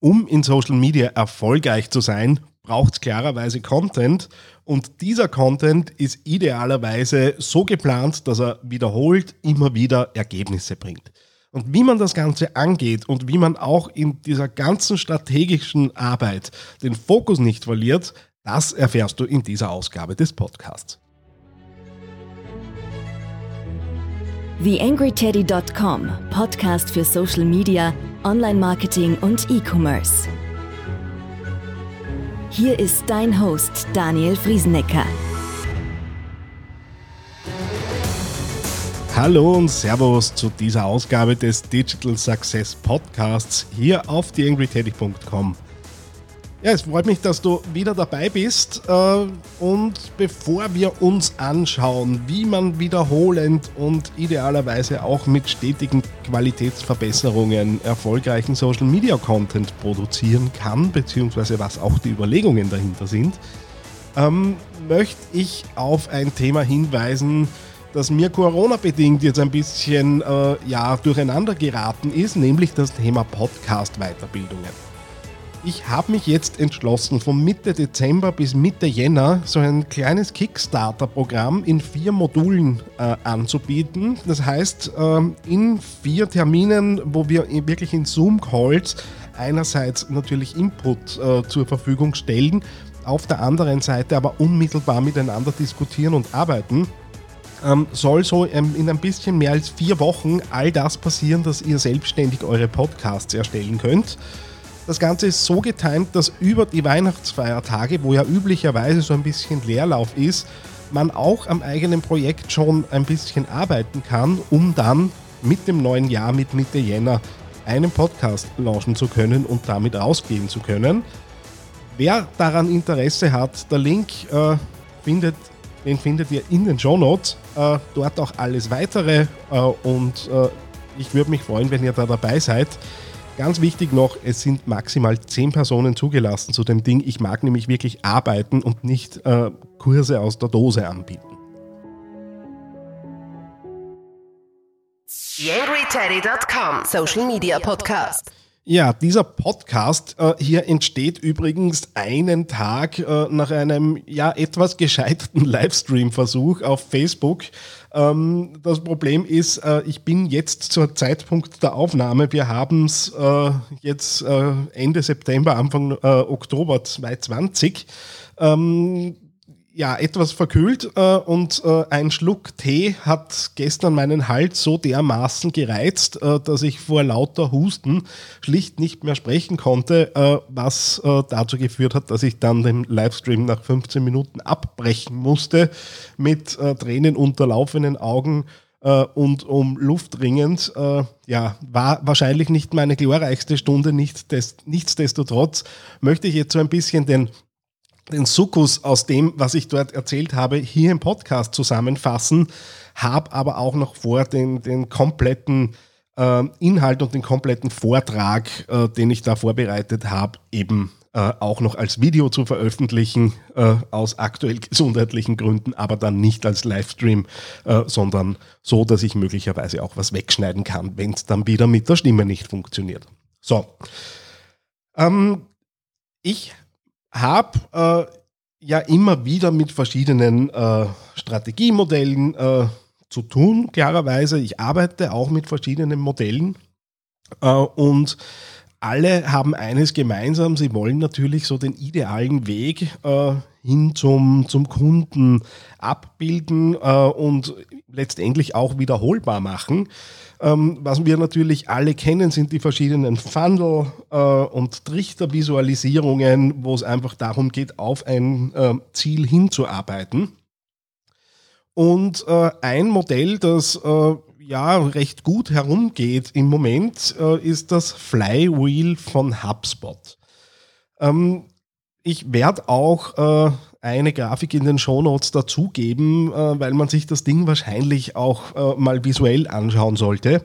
Um in Social Media erfolgreich zu sein, braucht es klarerweise Content und dieser Content ist idealerweise so geplant, dass er wiederholt immer wieder Ergebnisse bringt. Und wie man das Ganze angeht und wie man auch in dieser ganzen strategischen Arbeit den Fokus nicht verliert, das erfährst du in dieser Ausgabe des Podcasts. TheAngryTeddy.com, Podcast für Social Media, Online-Marketing und E-Commerce. Hier ist dein Host Daniel Friesenecker. Hallo und Servus zu dieser Ausgabe des Digital Success Podcasts hier auf TheAngryTeddy.com. Ja, es freut mich, dass du wieder dabei bist. Äh, und bevor wir uns anschauen, wie man wiederholend und idealerweise auch mit stetigen Qualitätsverbesserungen erfolgreichen Social Media Content produzieren kann, beziehungsweise was auch die Überlegungen dahinter sind, ähm, möchte ich auf ein Thema hinweisen, das mir Corona-bedingt jetzt ein bisschen äh, ja, durcheinander geraten ist, nämlich das Thema Podcast-Weiterbildungen ich habe mich jetzt entschlossen, von Mitte Dezember bis Mitte Jänner so ein kleines Kickstarter-Programm in vier Modulen äh, anzubieten. Das heißt, äh, in vier Terminen, wo wir wirklich in Zoom-Calls einerseits natürlich Input äh, zur Verfügung stellen, auf der anderen Seite aber unmittelbar miteinander diskutieren und arbeiten. Ähm, soll so ähm, in ein bisschen mehr als vier Wochen all das passieren, dass ihr selbstständig eure Podcasts erstellen könnt. Das Ganze ist so getimt, dass über die Weihnachtsfeiertage, wo ja üblicherweise so ein bisschen Leerlauf ist, man auch am eigenen Projekt schon ein bisschen arbeiten kann, um dann mit dem neuen Jahr, mit Mitte Jänner, einen Podcast launchen zu können und damit rausgehen zu können. Wer daran Interesse hat, der Link äh, findet, den findet ihr in den Show Notes. Äh, dort auch alles weitere äh, und äh, ich würde mich freuen, wenn ihr da dabei seid. Ganz wichtig noch, es sind maximal zehn Personen zugelassen zu dem Ding. Ich mag nämlich wirklich arbeiten und nicht äh, Kurse aus der Dose anbieten. YangryTeddy.com Social Media Podcast. Ja, dieser Podcast äh, hier entsteht übrigens einen Tag äh, nach einem ja etwas gescheiterten Livestream-Versuch auf Facebook. Ähm, das Problem ist, äh, ich bin jetzt zur Zeitpunkt der Aufnahme, wir haben es äh, jetzt äh, Ende September, Anfang äh, Oktober 2020. Ähm, ja, etwas verkühlt äh, und äh, ein Schluck Tee hat gestern meinen Hals so dermaßen gereizt, äh, dass ich vor lauter Husten schlicht nicht mehr sprechen konnte, äh, was äh, dazu geführt hat, dass ich dann den Livestream nach 15 Minuten abbrechen musste mit äh, Tränen unterlaufenen Augen und um Luft ringend. ja, war wahrscheinlich nicht meine glorreichste Stunde, nicht des, nichtsdestotrotz möchte ich jetzt so ein bisschen den den Sukkus aus dem, was ich dort erzählt habe, hier im Podcast zusammenfassen, habe aber auch noch vor, den, den kompletten äh, Inhalt und den kompletten Vortrag, äh, den ich da vorbereitet habe, eben äh, auch noch als Video zu veröffentlichen, äh, aus aktuell gesundheitlichen Gründen, aber dann nicht als Livestream, äh, sondern so, dass ich möglicherweise auch was wegschneiden kann, wenn es dann wieder mit der Stimme nicht funktioniert. So. Ähm, ich habe äh, ja immer wieder mit verschiedenen äh, Strategiemodellen äh, zu tun, klarerweise. Ich arbeite auch mit verschiedenen Modellen äh, und alle haben eines gemeinsam, sie wollen natürlich so den idealen Weg äh, hin zum, zum Kunden abbilden äh, und letztendlich auch wiederholbar machen. Ähm, was wir natürlich alle kennen, sind die verschiedenen Funnel äh, und Trichtervisualisierungen, wo es einfach darum geht, auf ein äh, Ziel hinzuarbeiten. Und äh, ein Modell, das äh, ja recht gut herumgeht im Moment, äh, ist das Flywheel von HubSpot. Ähm, ich werde auch äh, eine Grafik in den Shownotes dazugeben, äh, weil man sich das Ding wahrscheinlich auch äh, mal visuell anschauen sollte.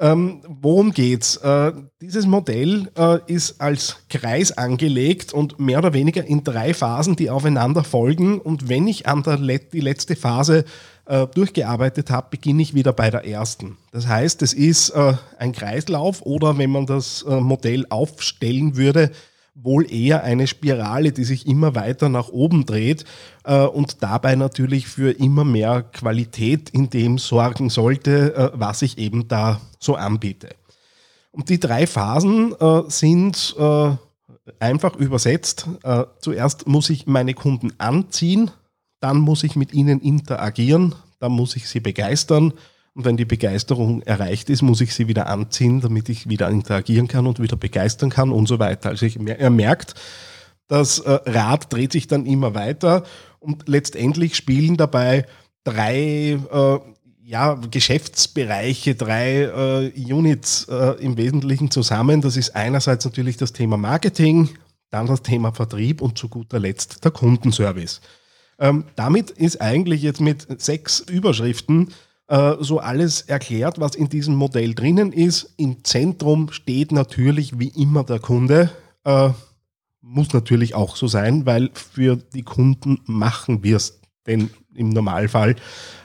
Ähm, worum geht's? Äh, dieses Modell äh, ist als Kreis angelegt und mehr oder weniger in drei Phasen, die aufeinander folgen. Und wenn ich an der Let die letzte Phase äh, durchgearbeitet habe, beginne ich wieder bei der ersten. Das heißt, es ist äh, ein Kreislauf oder wenn man das äh, Modell aufstellen würde, wohl eher eine Spirale, die sich immer weiter nach oben dreht äh, und dabei natürlich für immer mehr Qualität in dem sorgen sollte, äh, was ich eben da so anbiete. Und die drei Phasen äh, sind äh, einfach übersetzt. Äh, zuerst muss ich meine Kunden anziehen, dann muss ich mit ihnen interagieren, dann muss ich sie begeistern und wenn die Begeisterung erreicht ist, muss ich sie wieder anziehen, damit ich wieder interagieren kann und wieder begeistern kann und so weiter. Also ich, er merkt, das äh, Rad dreht sich dann immer weiter und letztendlich spielen dabei drei äh, ja, Geschäftsbereiche, drei äh, Units äh, im Wesentlichen zusammen. Das ist einerseits natürlich das Thema Marketing, dann das Thema Vertrieb und zu guter Letzt der Kundenservice. Ähm, damit ist eigentlich jetzt mit sechs Überschriften äh, so alles erklärt, was in diesem Modell drinnen ist. Im Zentrum steht natürlich wie immer der Kunde. Äh, muss natürlich auch so sein, weil für die Kunden machen wir es denn im Normalfall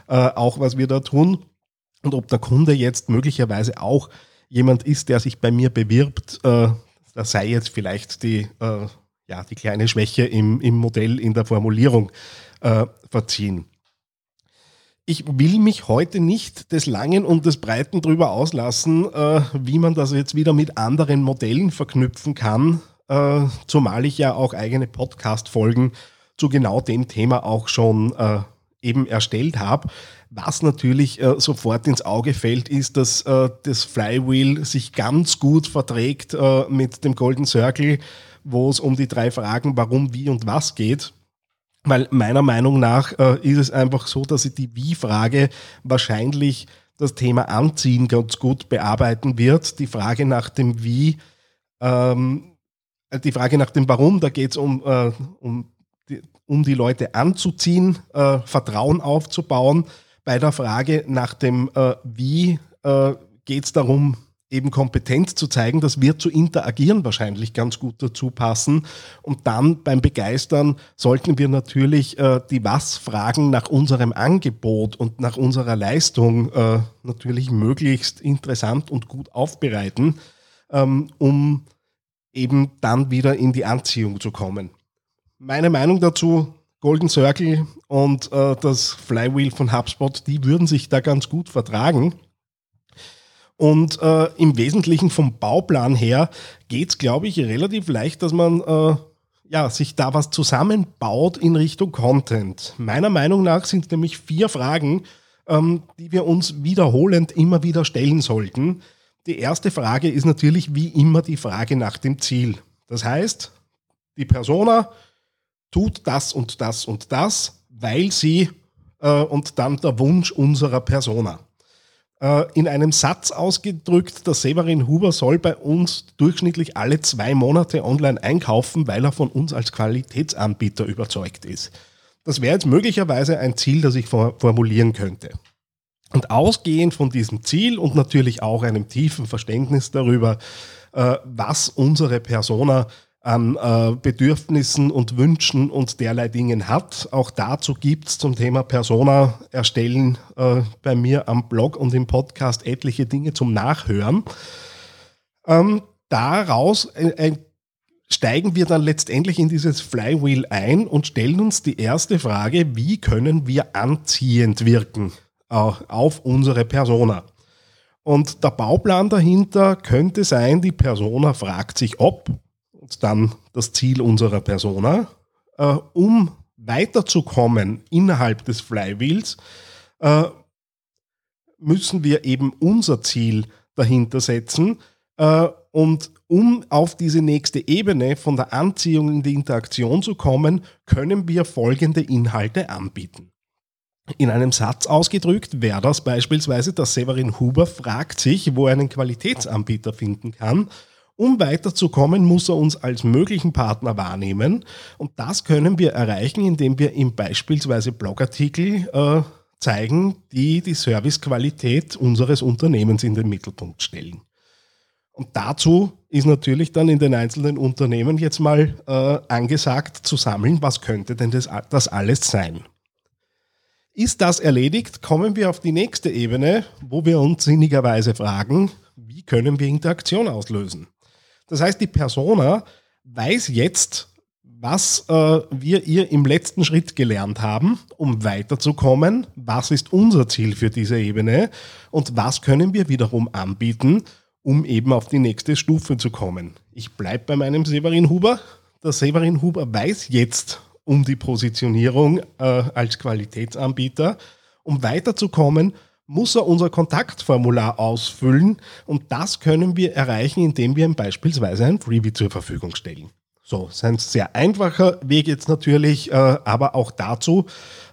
äh, auch, was wir da tun. Und ob der Kunde jetzt möglicherweise auch jemand ist, der sich bei mir bewirbt, äh, das sei jetzt vielleicht die, äh, ja, die kleine Schwäche im, im Modell in der Formulierung äh, verziehen ich will mich heute nicht des Langen und des Breiten drüber auslassen, äh, wie man das jetzt wieder mit anderen Modellen verknüpfen kann, äh, zumal ich ja auch eigene Podcast-Folgen zu genau dem Thema auch schon äh, eben erstellt habe. Was natürlich äh, sofort ins Auge fällt, ist, dass äh, das Flywheel sich ganz gut verträgt äh, mit dem Golden Circle, wo es um die drei Fragen warum, wie und was geht. Weil meiner Meinung nach äh, ist es einfach so, dass sie die Wie-Frage wahrscheinlich das Thema Anziehen ganz gut bearbeiten wird. Die Frage nach dem Wie, ähm, die Frage nach dem Warum, da geht es um, äh, um, die, um die Leute anzuziehen, äh, Vertrauen aufzubauen. Bei der Frage nach dem äh, Wie äh, geht es darum, eben kompetent zu zeigen, das wird zu interagieren wahrscheinlich ganz gut dazu passen. Und dann beim Begeistern sollten wir natürlich äh, die Was-Fragen nach unserem Angebot und nach unserer Leistung äh, natürlich möglichst interessant und gut aufbereiten, ähm, um eben dann wieder in die Anziehung zu kommen. Meine Meinung dazu, Golden Circle und äh, das Flywheel von HubSpot, die würden sich da ganz gut vertragen. Und äh, im Wesentlichen vom Bauplan her geht es, glaube ich, relativ leicht, dass man äh, ja, sich da was zusammenbaut in Richtung Content. Meiner Meinung nach sind nämlich vier Fragen, ähm, die wir uns wiederholend immer wieder stellen sollten. Die erste Frage ist natürlich wie immer die Frage nach dem Ziel. Das heißt, die Persona tut das und das und das, weil sie äh, und dann der Wunsch unserer Persona. Äh, in einem Satz ausgedrückt, der Severin Huber soll bei uns durchschnittlich alle zwei Monate online einkaufen, weil er von uns als Qualitätsanbieter überzeugt ist. Das wäre jetzt möglicherweise ein Ziel, das ich formulieren könnte. Und ausgehend von diesem Ziel und natürlich auch einem tiefen Verständnis darüber, äh, was unsere Persona an äh, Bedürfnissen und Wünschen und derlei Dingen hat. Auch dazu gibt es zum Thema Persona erstellen äh, bei mir am Blog und im Podcast etliche Dinge zum Nachhören. Ähm, daraus äh, steigen wir dann letztendlich in dieses Flywheel ein und stellen uns die erste Frage, wie können wir anziehend wirken auf unsere Persona? Und der Bauplan dahinter könnte sein, die Persona fragt sich, ob dann das Ziel unserer Persona, äh, um weiterzukommen innerhalb des Flywheels, äh, müssen wir eben unser Ziel dahinter setzen. Äh, und um auf diese nächste Ebene von der Anziehung in die Interaktion zu kommen, können wir folgende Inhalte anbieten. In einem Satz ausgedrückt wäre das beispielsweise, dass Severin Huber fragt sich, wo er einen Qualitätsanbieter finden kann um weiterzukommen, muss er uns als möglichen Partner wahrnehmen. Und das können wir erreichen, indem wir ihm beispielsweise Blogartikel äh, zeigen, die die Servicequalität unseres Unternehmens in den Mittelpunkt stellen. Und dazu ist natürlich dann in den einzelnen Unternehmen jetzt mal äh, angesagt zu sammeln, was könnte denn das, das alles sein. Ist das erledigt, kommen wir auf die nächste Ebene, wo wir uns sinnigerweise fragen, wie können wir Interaktion auslösen? Das heißt, die Persona weiß jetzt, was äh, wir ihr im letzten Schritt gelernt haben, um weiterzukommen, was ist unser Ziel für diese Ebene und was können wir wiederum anbieten, um eben auf die nächste Stufe zu kommen. Ich bleibe bei meinem Severin Huber. Der Severin Huber weiß jetzt um die Positionierung äh, als Qualitätsanbieter. Um weiterzukommen, muss er unser Kontaktformular ausfüllen und das können wir erreichen, indem wir ihm beispielsweise ein Freebie zur Verfügung stellen. So, ist ein sehr einfacher Weg jetzt natürlich, äh, aber auch dazu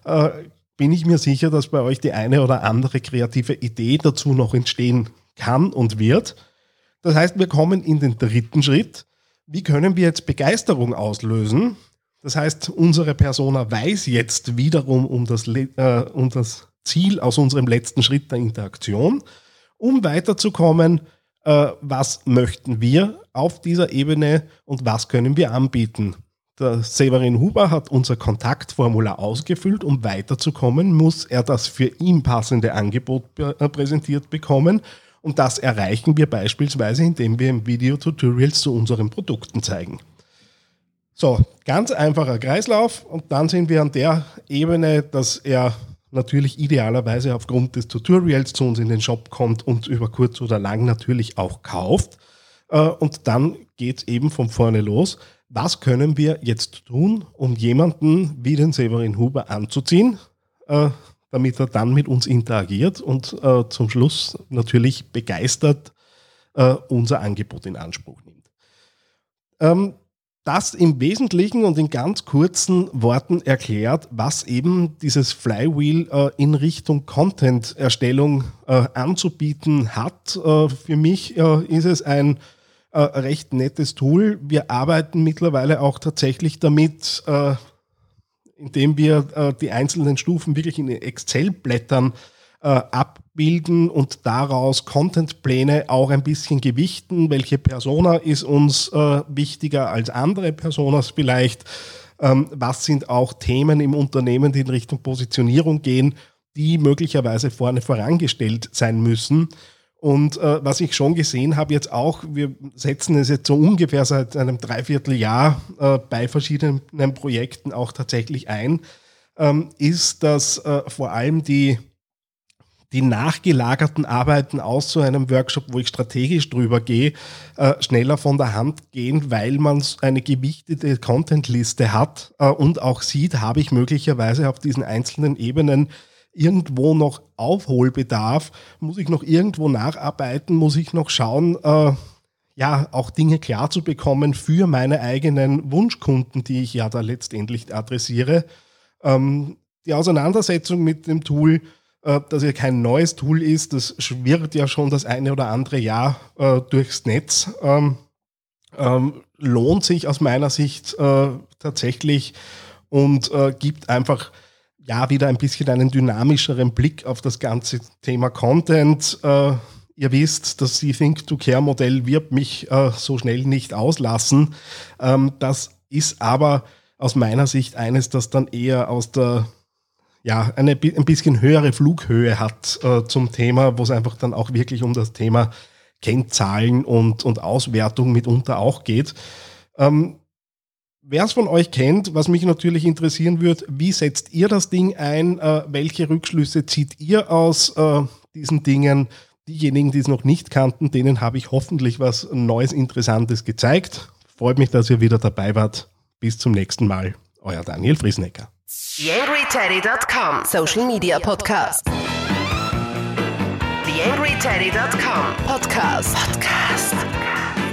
äh, bin ich mir sicher, dass bei euch die eine oder andere kreative Idee dazu noch entstehen kann und wird. Das heißt, wir kommen in den dritten Schritt. Wie können wir jetzt Begeisterung auslösen? Das heißt, unsere Persona weiß jetzt wiederum um das, äh, um das Ziel aus unserem letzten Schritt der Interaktion. Um weiterzukommen, äh, was möchten wir auf dieser Ebene und was können wir anbieten. Der Severin Huber hat unser Kontaktformular ausgefüllt. Um weiterzukommen, muss er das für ihn passende Angebot äh, präsentiert bekommen. Und das erreichen wir beispielsweise, indem wir im Video-Tutorials zu unseren Produkten zeigen. So, ganz einfacher Kreislauf und dann sind wir an der Ebene, dass er natürlich idealerweise aufgrund des Tutorials zu uns in den Shop kommt und über kurz oder lang natürlich auch kauft. Äh, und dann geht es eben von vorne los. Was können wir jetzt tun, um jemanden wie den Severin Huber anzuziehen, äh, damit er dann mit uns interagiert und äh, zum Schluss natürlich begeistert unser Angebot in Anspruch nimmt. Das im Wesentlichen und in ganz kurzen Worten erklärt, was eben dieses Flywheel äh, in Richtung Content-Erstellung äh, anzubieten hat. Äh, für mich äh, ist es ein äh, recht nettes Tool. Wir arbeiten mittlerweile auch tatsächlich damit, äh, indem wir die einzelnen Stufen wirklich in Excel-Blättern ab bilden und daraus Contentpläne auch ein bisschen gewichten. Welche Persona ist uns äh, wichtiger als andere Personas vielleicht? Ähm, was sind auch Themen im Unternehmen, die in Richtung Positionierung gehen, die möglicherweise vorne vorangestellt sein müssen? Und äh, was ich schon gesehen habe jetzt auch, wir setzen es jetzt so ungefähr seit einem Dreivierteljahr äh, bei verschiedenen Projekten auch tatsächlich ein, ähm, ist, dass äh, vor allem die die nachgelagerten Arbeiten aus so einem Workshop, wo ich strategisch drüber gehe, äh, schneller von der Hand gehen, weil man eine gewichtete Contentliste hat äh, und auch sieht, habe ich möglicherweise auf diesen einzelnen Ebenen irgendwo noch Aufholbedarf, muss ich noch irgendwo nacharbeiten, muss ich noch schauen, äh, ja, auch Dinge klar zu bekommen für meine eigenen Wunschkunden, die ich ja da letztendlich adressiere. Ähm, die Auseinandersetzung mit dem Tool dass ja kein neues Tool ist. Das schwirrt ja schon das eine oder andere Jahr äh, durchs Netz. Ähm, ähm, lohnt sich aus meiner Sicht äh, tatsächlich und äh, gibt einfach ja wieder ein bisschen einen dynamischeren Blick auf das ganze Thema Content. Äh, ihr wisst, das See-Think-to-Care-Modell wird mich äh, so schnell nicht auslassen. Ähm, das ist aber aus meiner Sicht eines, das dann eher aus der ja, eine ein bisschen höhere Flughöhe hat äh, zum Thema, wo es einfach dann auch wirklich um das Thema Kennzahlen und, und Auswertung mitunter auch geht. Ähm, Wer es von euch kennt, was mich natürlich interessieren würde, wie setzt ihr das Ding ein? Äh, welche Rückschlüsse zieht ihr aus äh, diesen Dingen? Diejenigen, die es noch nicht kannten, denen habe ich hoffentlich was Neues, Interessantes gezeigt. Freut mich, dass ihr wieder dabei wart. Bis zum nächsten Mal. Euer Daniel Friesnecker. TheAngryTeddy.com Social Media Podcast. TheAngryTeddy.com Podcast. Podcast.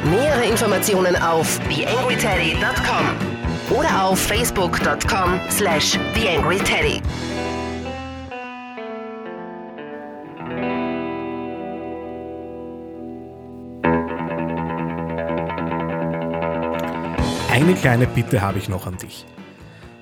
Nähere Informationen auf TheAngryTeddy.com oder auf Facebook.com slash TheAngryTeddy. Eine kleine Bitte habe ich noch an dich.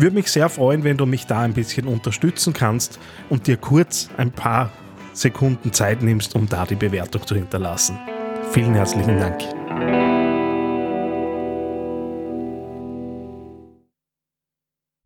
Würde mich sehr freuen, wenn du mich da ein bisschen unterstützen kannst und dir kurz ein paar Sekunden Zeit nimmst, um da die Bewertung zu hinterlassen. Vielen herzlichen Dank.